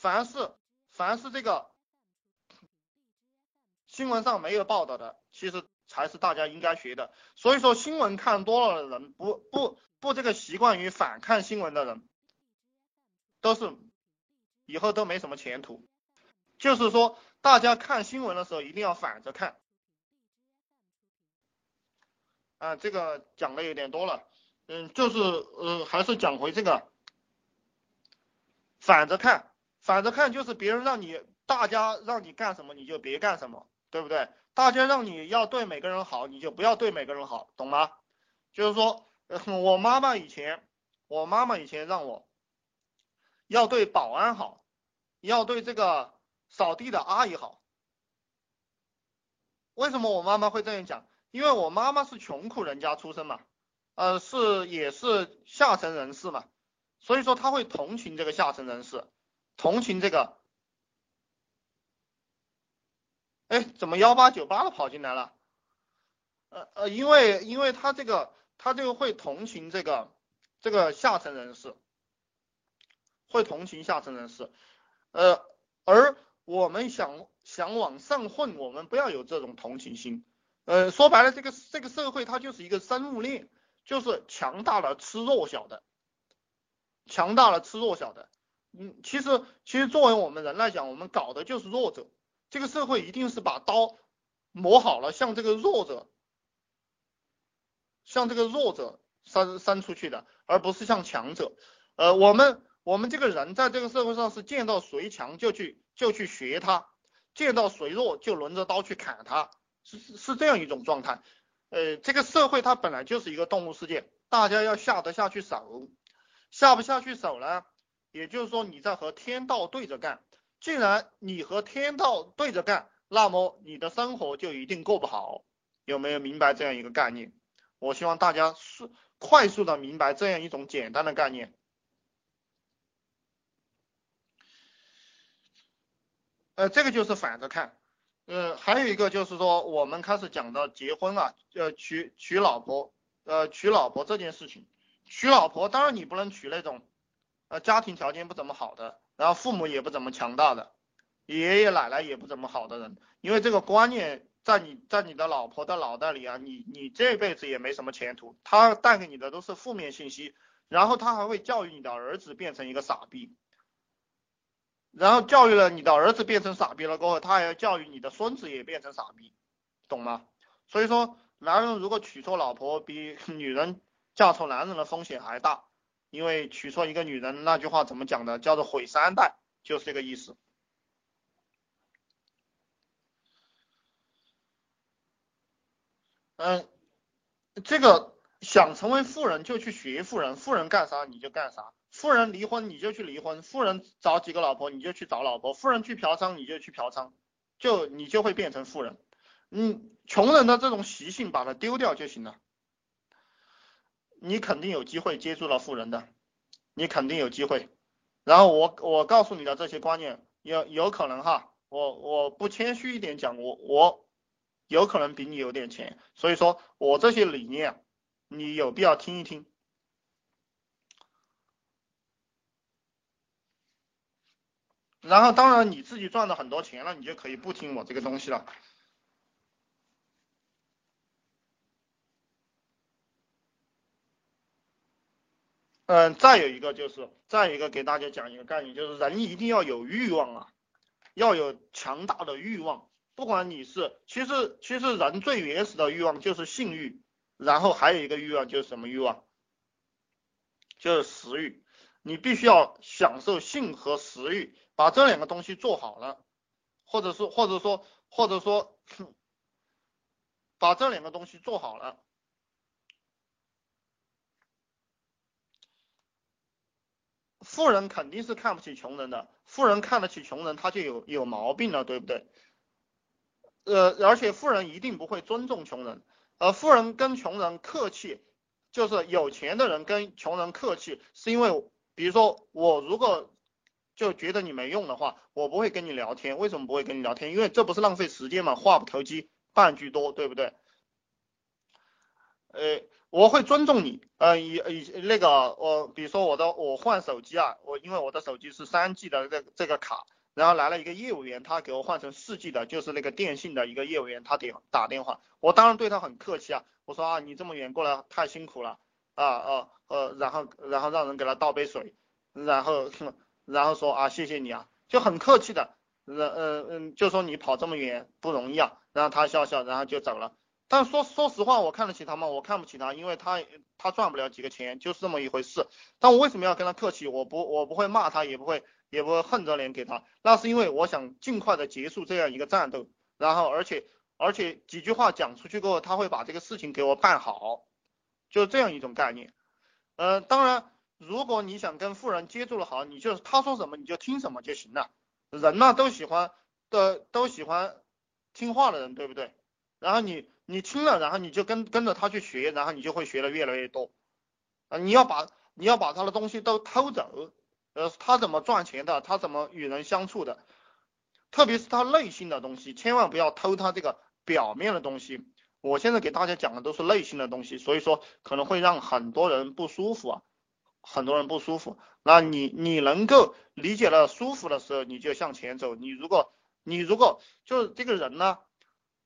凡是凡是这个新闻上没有报道的，其实才是大家应该学的。所以说新闻看多了的人，不不不这个习惯于反看新闻的人，都是以后都没什么前途。就是说，大家看新闻的时候一定要反着看。啊，这个讲的有点多了，嗯，就是呃，还是讲回这个，反着看，反着看就是别人让你，大家让你干什么你就别干什么，对不对？大家让你要对每个人好，你就不要对每个人好，懂吗？就是说，我妈妈以前，我妈妈以前让我要对保安好，要对这个扫地的阿姨好。为什么我妈妈会这样讲？因为我妈妈是穷苦人家出身嘛，呃，是也是下层人士嘛，所以说她会同情这个下层人士，同情这个，哎，怎么幺八九八的跑进来了？呃呃，因为因为他这个他就会同情这个这个下层人士，会同情下层人士，呃，而我们想想往上混，我们不要有这种同情心。呃，说白了，这个这个社会它就是一个生物链，就是强大了吃弱小的，强大了吃弱小的。嗯，其实其实作为我们人来讲，我们搞的就是弱者。这个社会一定是把刀磨好了，向这个弱者，向这个弱者伸伸出去的，而不是向强者。呃，我们我们这个人在这个社会上是见到谁强就去就去学他，见到谁弱就轮着刀去砍他。是是这样一种状态，呃，这个社会它本来就是一个动物世界，大家要下得下去手，下不下去手呢？也就是说你在和天道对着干，既然你和天道对着干，那么你的生活就一定过不好，有没有明白这样一个概念？我希望大家是快速的明白这样一种简单的概念，呃，这个就是反着看。呃，还有一个就是说，我们开始讲到结婚啊，呃，娶娶老婆，呃，娶老婆这件事情，娶老婆当然你不能娶那种，呃，家庭条件不怎么好的，然后父母也不怎么强大的，爷爷奶奶也不怎么好的人，因为这个观念在你在你的老婆的脑袋里啊，你你这辈子也没什么前途，他带给你的都是负面信息，然后他还会教育你的儿子变成一个傻逼。然后教育了你的儿子变成傻逼了过后，他还要教育你的孙子也变成傻逼，懂吗？所以说，男人如果娶错老婆，比女人嫁错男人的风险还大，因为娶错一个女人，那句话怎么讲的？叫做毁三代，就是这个意思。嗯，这个想成为富人就去学富人，富人干啥你就干啥。富人离婚你就去离婚，富人找几个老婆你就去找老婆，富人去嫖娼你就去嫖娼，就你就会变成富人。嗯，穷人的这种习性把它丢掉就行了，你肯定有机会接触到富人的，你肯定有机会。然后我我告诉你的这些观念，有有可能哈，我我不谦虚一点讲，我我有可能比你有点钱，所以说我这些理念你有必要听一听。然后，当然你自己赚了很多钱了，你就可以不听我这个东西了。嗯，再有一个就是，再一个给大家讲一个概念，就是人一定要有欲望啊，要有强大的欲望。不管你是，其实其实人最原始的欲望就是性欲，然后还有一个欲望就是什么欲望？就是食欲。你必须要享受性和食欲。把这两个东西做好了，或者说或者说或者说把这两个东西做好了，富人肯定是看不起穷人的，富人看得起穷人，他就有有毛病了，对不对？呃，而且富人一定不会尊重穷人，而，富人跟穷人客气，就是有钱的人跟穷人客气，是因为比如说我如果。就觉得你没用的话，我不会跟你聊天。为什么不会跟你聊天？因为这不是浪费时间嘛，话不投机半句多，对不对？呃，我会尊重你，呃，以以那个我，比如说我的我换手机啊，我因为我的手机是三 G 的这这个卡，然后来了一个业务员，他给我换成四 G 的，就是那个电信的一个业务员，他给打电话，我当然对他很客气啊，我说啊，你这么远过来太辛苦了，啊啊呃，然后然后让人给他倒杯水，然后然后说啊谢谢你啊，就很客气的，嗯嗯嗯，就说你跑这么远不容易啊，然后他笑笑，然后就走了。但说说实话，我看得起他吗？我看不起他，因为他他赚不了几个钱，就是这么一回事。但我为什么要跟他客气？我不我不会骂他，也不会也不会横着脸给他。那是因为我想尽快的结束这样一个战斗，然后而且而且几句话讲出去过后，他会把这个事情给我办好，就这样一种概念。呃，当然，如果你想跟富人接触的好，你就他说什么你就听什么就行了。人呢都喜欢的都喜欢听话的人，对不对？然后你。你听了，然后你就跟跟着他去学，然后你就会学的越来越多。啊，你要把你要把他的东西都偷走，呃，他怎么赚钱的，他怎么与人相处的，特别是他内心的东西，千万不要偷他这个表面的东西。我现在给大家讲的都是内心的东西，所以说可能会让很多人不舒服啊，很多人不舒服。那你你能够理解了舒服的时候，你就向前走。你如果你如果就是这个人呢？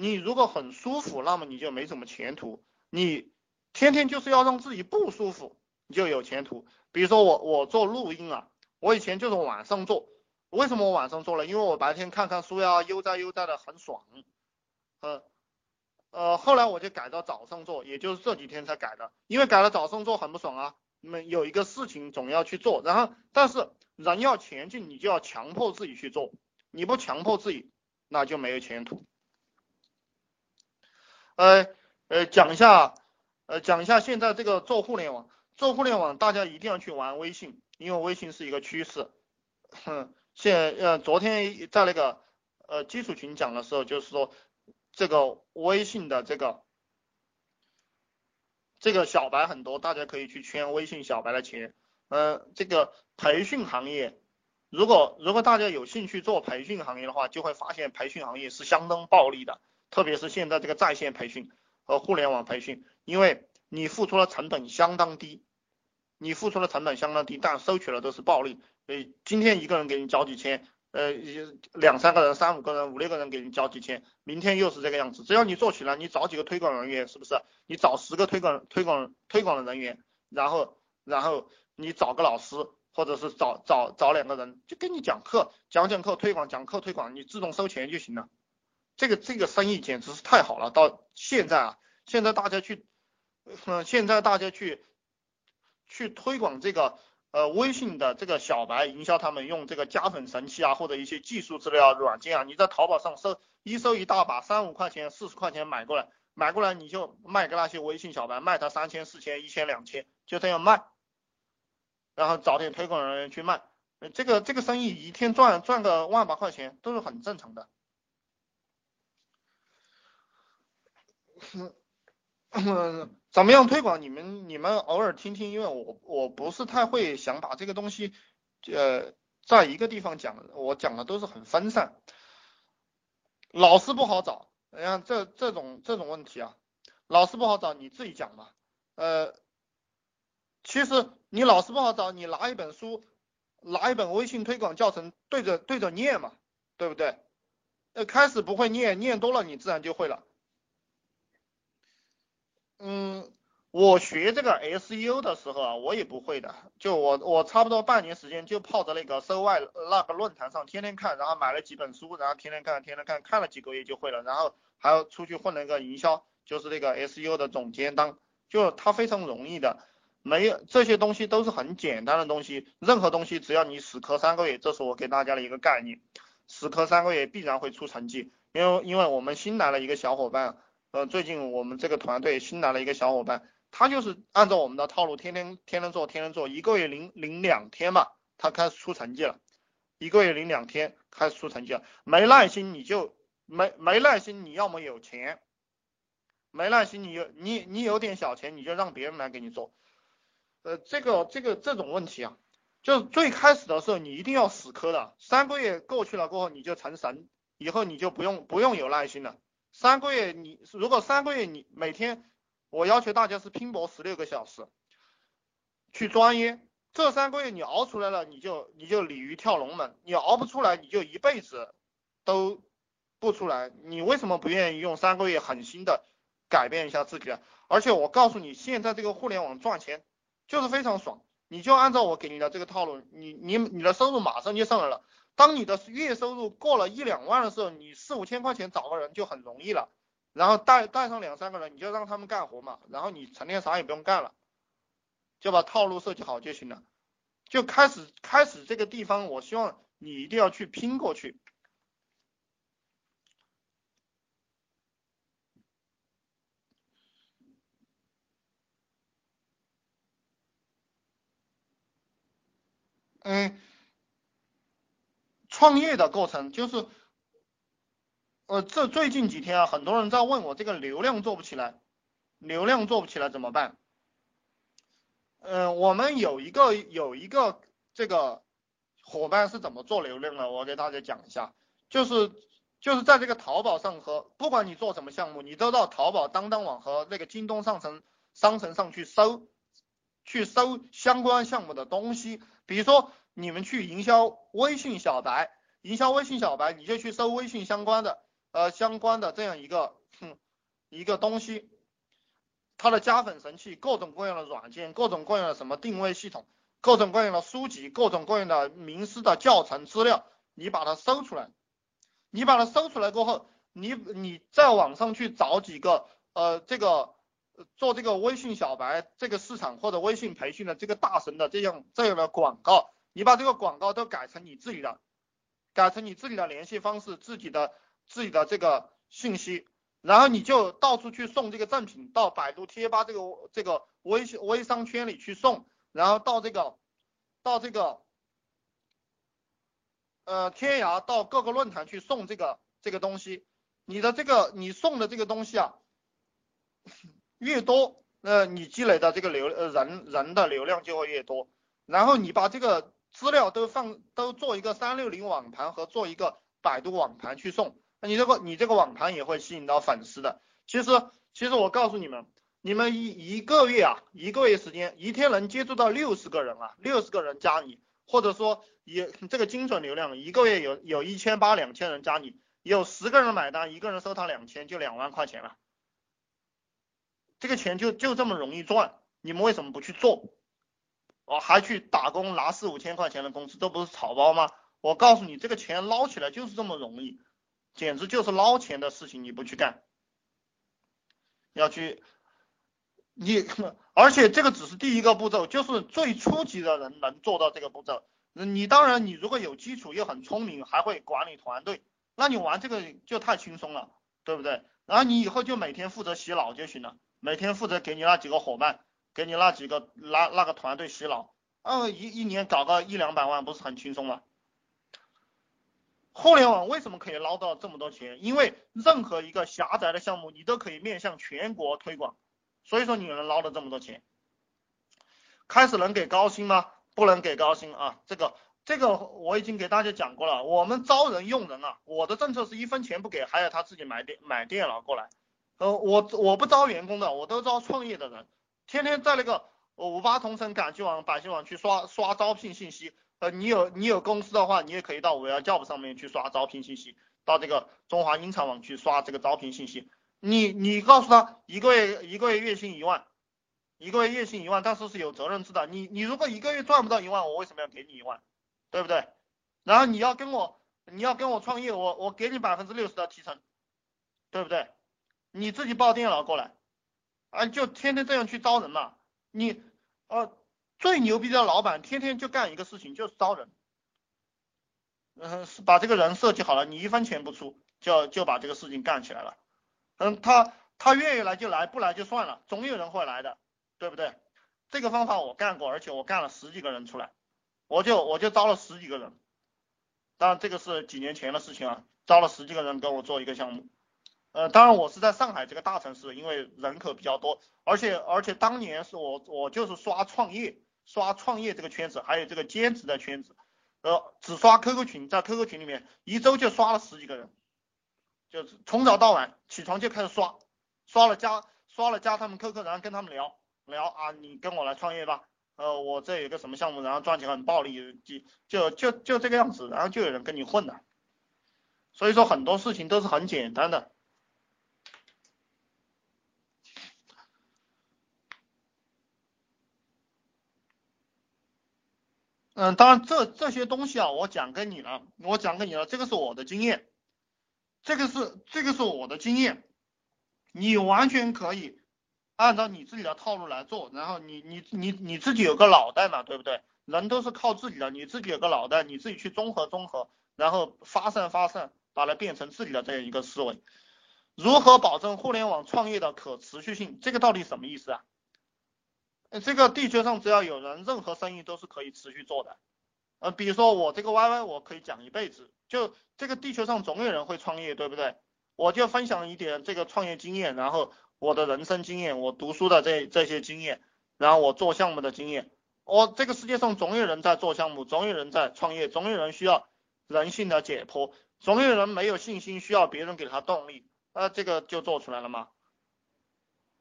你如果很舒服，那么你就没什么前途。你天天就是要让自己不舒服，你就有前途。比如说我，我做录音啊，我以前就是晚上做。为什么我晚上做了？因为我白天看看书呀，悠哉悠哉的很爽。呃呃，后来我就改到早上做，也就是这几天才改的。因为改了早上做很不爽啊。没有一个事情总要去做，然后但是人要前进，你就要强迫自己去做。你不强迫自己，那就没有前途。呃呃，讲一下，呃讲一下现在这个做互联网，做互联网大家一定要去玩微信，因为微信是一个趋势。哼，现呃昨天在那个呃基础群讲的时候，就是说这个微信的这个这个小白很多，大家可以去圈微信小白的钱。嗯，这个培训行业，如果如果大家有兴趣做培训行业的话，就会发现培训行业是相当暴利的。特别是现在这个在线培训和互联网培训，因为你付出的成本相当低，你付出的成本相当低，但收取的都是暴利。所以今天一个人给你交几千，呃，两三个人、三五个人、五六个人给你交几千，明天又是这个样子。只要你做起来，你找几个推广人员，是不是？你找十个推广推广推广的人员，然后然后你找个老师，或者是找找找两个人，就跟你讲课，讲讲课推广，讲课推广，你自动收钱就行了。这个这个生意简直是太好了，到现在啊，现在大家去，嗯，现在大家去去推广这个呃微信的这个小白营销，他们用这个加粉神器啊，或者一些技术资料软件啊，你在淘宝上搜一搜一大把，三五块钱、四十块钱买过来，买过来你就卖给那些微信小白，卖他三千、四千、一千、两千，就这样卖，然后找点推广人员去卖，这个这个生意一天赚赚个万把块钱都是很正常的。嗯，怎么样推广？你们你们偶尔听听，因为我我不是太会想把这个东西，呃，在一个地方讲，我讲的都是很分散，老师不好找。你看这这种这种问题啊，老师不好找，你自己讲嘛。呃，其实你老师不好找，你拿一本书，拿一本微信推广教程，对着对着念嘛，对不对？呃，开始不会念，念多了你自然就会了。嗯，我学这个 SEO 的时候啊，我也不会的。就我我差不多半年时间就泡在那个搜外那个论坛上，天天看，然后买了几本书，然后天天看，天天看，看了几个月就会了。然后还要出去混了一个营销，就是那个 SEO 的总监当，就它非常容易的，没有这些东西都是很简单的东西，任何东西只要你死磕三个月，这是我给大家的一个概念，死磕三个月必然会出成绩。因为因为我们新来了一个小伙伴。呃，最近我们这个团队新来了一个小伙伴，他就是按照我们的套路，天天天天做，天天做，一个月零零两天嘛，他开始出成绩了，一个月零两天开始出成绩了，没耐心你就没没耐心，你要么有钱，没耐心你有你你有点小钱，你就让别人来给你做，呃，这个这个这种问题啊，就是最开始的时候你一定要死磕的，三个月过去了过后你就成神，以后你就不用不用有耐心了。三个月，你如果三个月你每天我要求大家是拼搏十六个小时，去钻研。这三个月你熬出来了，你就你就鲤鱼跳龙门；你熬不出来，你就一辈子都不出来。你为什么不愿意用三个月狠心的改变一下自己？而且我告诉你，现在这个互联网赚钱就是非常爽。你就按照我给你的这个套路，你你你的收入马上就上来了。当你的月收入过了一两万的时候，你四五千块钱找个人就很容易了。然后带带上两三个人，你就让他们干活嘛。然后你成天啥也不用干了，就把套路设计好就行了。就开始开始这个地方，我希望你一定要去拼过去。嗯，创业的过程就是，呃，这最近几天啊，很多人在问我这个流量做不起来，流量做不起来怎么办？嗯，我们有一个有一个这个伙伴是怎么做流量的，我给大家讲一下，就是就是在这个淘宝上和不管你做什么项目，你都到淘宝、当当网和那个京东商城商城上去搜。去搜相关项目的东西，比如说你们去营销微信小白，营销微信小白，你就去搜微信相关的呃相关的这样一个哼一个东西，它的加粉神器，各种各样的软件，各种各样的什么定位系统，各种各样的书籍，各种各样的名师的教程资料，你把它搜出来，你把它搜出来过后，你你在网上去找几个呃这个。做这个微信小白这个市场或者微信培训的这个大神的这样这样的广告，你把这个广告都改成你自己的，改成你自己的联系方式，自己的自己的这个信息，然后你就到处去送这个赠品，到百度贴吧这个这个微信微商圈里去送，然后到这个到这个呃天涯到各个论坛去送这个这个东西，你的这个你送的这个东西啊。越多，呃，你积累的这个流呃人人的流量就会越多。然后你把这个资料都放都做一个三六零网盘和做一个百度网盘去送，那你这个你这个网盘也会吸引到粉丝的。其实其实我告诉你们，你们一一个月啊，一个月时间，一天能接触到六十个人啊，六十个人加你，或者说也这个精准流量，一个月有有一千八两千人加你，有十个人买单，一个人收他两千，就两万块钱了。这个钱就就这么容易赚，你们为什么不去做？哦，还去打工拿四五千块钱的工资，这不是草包吗？我告诉你，这个钱捞起来就是这么容易，简直就是捞钱的事情，你不去干，要去，你而且这个只是第一个步骤，就是最初级的人能做到这个步骤。你当然，你如果有基础又很聪明，还会管理团队，那你玩这个就太轻松了，对不对？然后你以后就每天负责洗脑就行了。每天负责给你那几个伙伴，给你那几个那那个团队洗脑，嗯一一年搞个一两百万不是很轻松吗？互联网为什么可以捞到这么多钱？因为任何一个狭窄的项目你都可以面向全国推广，所以说你能捞到这么多钱。开始能给高薪吗？不能给高薪啊，这个这个我已经给大家讲过了，我们招人用人啊，我的政策是一分钱不给，还要他自己买电买电脑过来。呃，我我不招员工的，我都招创业的人，天天在那个五八同城、赶集网、百姓网去刷刷招聘信息。呃，你有你有公司的话，你也可以到五幺 job 上面去刷招聘信息，到这个中华英才网去刷这个招聘信息。你你告诉他一个月一个月月薪一万，一个月月薪一万，但是是有责任制的。你你如果一个月赚不到一万，我为什么要给你一万？对不对？然后你要跟我你要跟我创业，我我给你百分之六十的提成，对不对？你自己抱电脑过来，啊，就天天这样去招人嘛。你，呃，最牛逼的老板天天就干一个事情，就是招人。嗯，是把这个人设计好了，你一分钱不出，就就把这个事情干起来了。嗯，他他愿意来就来，不来就算了，总有人会来的，对不对？这个方法我干过，而且我干了十几个人出来，我就我就招了十几个人。当然这个是几年前的事情啊，招了十几个人跟我做一个项目。呃，当然我是在上海这个大城市，因为人口比较多，而且而且当年是我我就是刷创业，刷创业这个圈子，还有这个兼职的圈子，呃，只刷 QQ 群，在 QQ 群里面一周就刷了十几个人，就是从早到晚起床就开始刷，刷了加刷了加他们 QQ，然后跟他们聊聊啊，你跟我来创业吧，呃，我这有个什么项目，然后赚钱很暴利，就就就就这个样子，然后就有人跟你混了。所以说很多事情都是很简单的。嗯，当然这这些东西啊，我讲给你了，我讲给你了，这个是我的经验，这个是这个是我的经验，你完全可以按照你自己的套路来做，然后你你你你自己有个脑袋嘛，对不对？人都是靠自己的，你自己有个脑袋，你自己去综合综合，然后发散发散，把它变成自己的这样一个思维。如何保证互联网创业的可持续性？这个到底什么意思啊？这个地球上只要有人，任何生意都是可以持续做的。呃，比如说我这个 YY，我可以讲一辈子。就这个地球上总有人会创业，对不对？我就分享一点这个创业经验，然后我的人生经验，我读书的这这些经验，然后我做项目的经验。我这个世界上总有人在做项目，总有人在创业，总有人需要人性的解剖，总有人没有信心，需要别人给他动力，呃，这个就做出来了吗？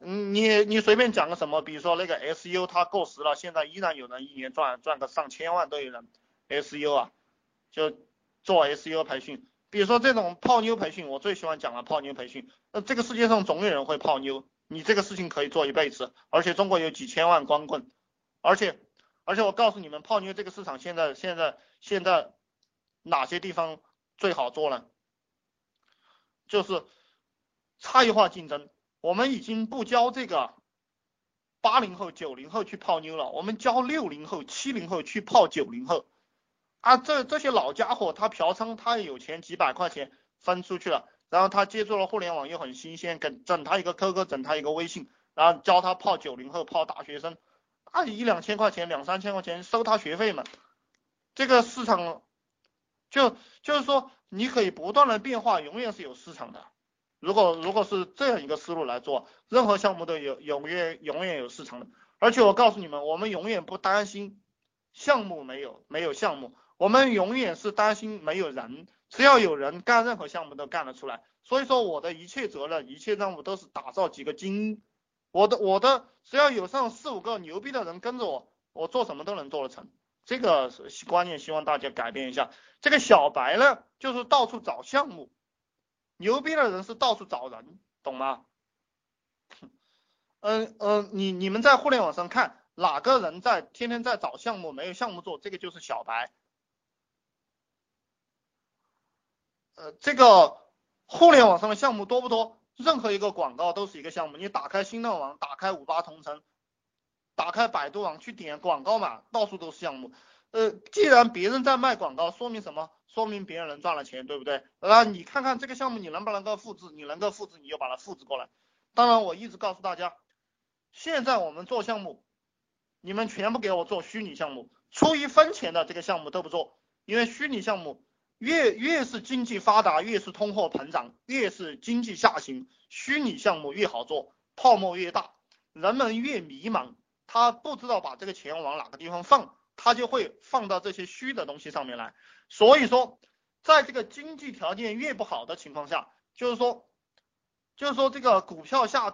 嗯，你你随便讲个什么，比如说那个 SU 它过时了，现在依然有人一年赚赚个上千万都有人 SU 啊，就做 SU 培训。比如说这种泡妞培训，我最喜欢讲了泡妞培训。那这个世界上总有人会泡妞，你这个事情可以做一辈子，而且中国有几千万光棍，而且而且我告诉你们，泡妞这个市场现在现在现在哪些地方最好做呢？就是差异化竞争。我们已经不教这个八零后、九零后去泡妞了，我们教六零后、七零后去泡九零后。啊，这这些老家伙他嫖娼，他有钱，几百块钱分出去了，然后他接触了互联网又很新鲜，给整他一个 QQ，整他一个微信，然后教他泡九零后、泡大学生，啊一两千块钱、两三千块钱收他学费嘛。这个市场就就是说，你可以不断的变化，永远是有市场的。如果如果是这样一个思路来做，任何项目都有永远永远有市场的。而且我告诉你们，我们永远不担心项目没有没有项目，我们永远是担心没有人。只要有人干任何项目都干得出来。所以说我的一切责任、一切任务都是打造几个精英。我的我的只要有上四五个牛逼的人跟着我，我做什么都能做得成。这个观念希望大家改变一下。这个小白呢，就是到处找项目。牛逼的人是到处找人，懂吗？嗯嗯，你你们在互联网上看哪个人在天天在找项目，没有项目做，这个就是小白。呃，这个互联网上的项目多不多？任何一个广告都是一个项目。你打开新浪网，打开五八同城，打开百度网去点广告嘛，到处都是项目。呃，既然别人在卖广告，说明什么？说明别人能赚了钱，对不对？那你看看这个项目，你能不能够复制？你能够复制，你就把它复制过来。当然，我一直告诉大家，现在我们做项目，你们全部给我做虚拟项目，出一分钱的这个项目都不做，因为虚拟项目越越是经济发达，越是通货膨胀，越是经济下行，虚拟项目越好做，泡沫越大，人们越迷茫，他不知道把这个钱往哪个地方放，他就会放到这些虚的东西上面来。所以说，在这个经济条件越不好的情况下，就是说，就是说这个股票下跌。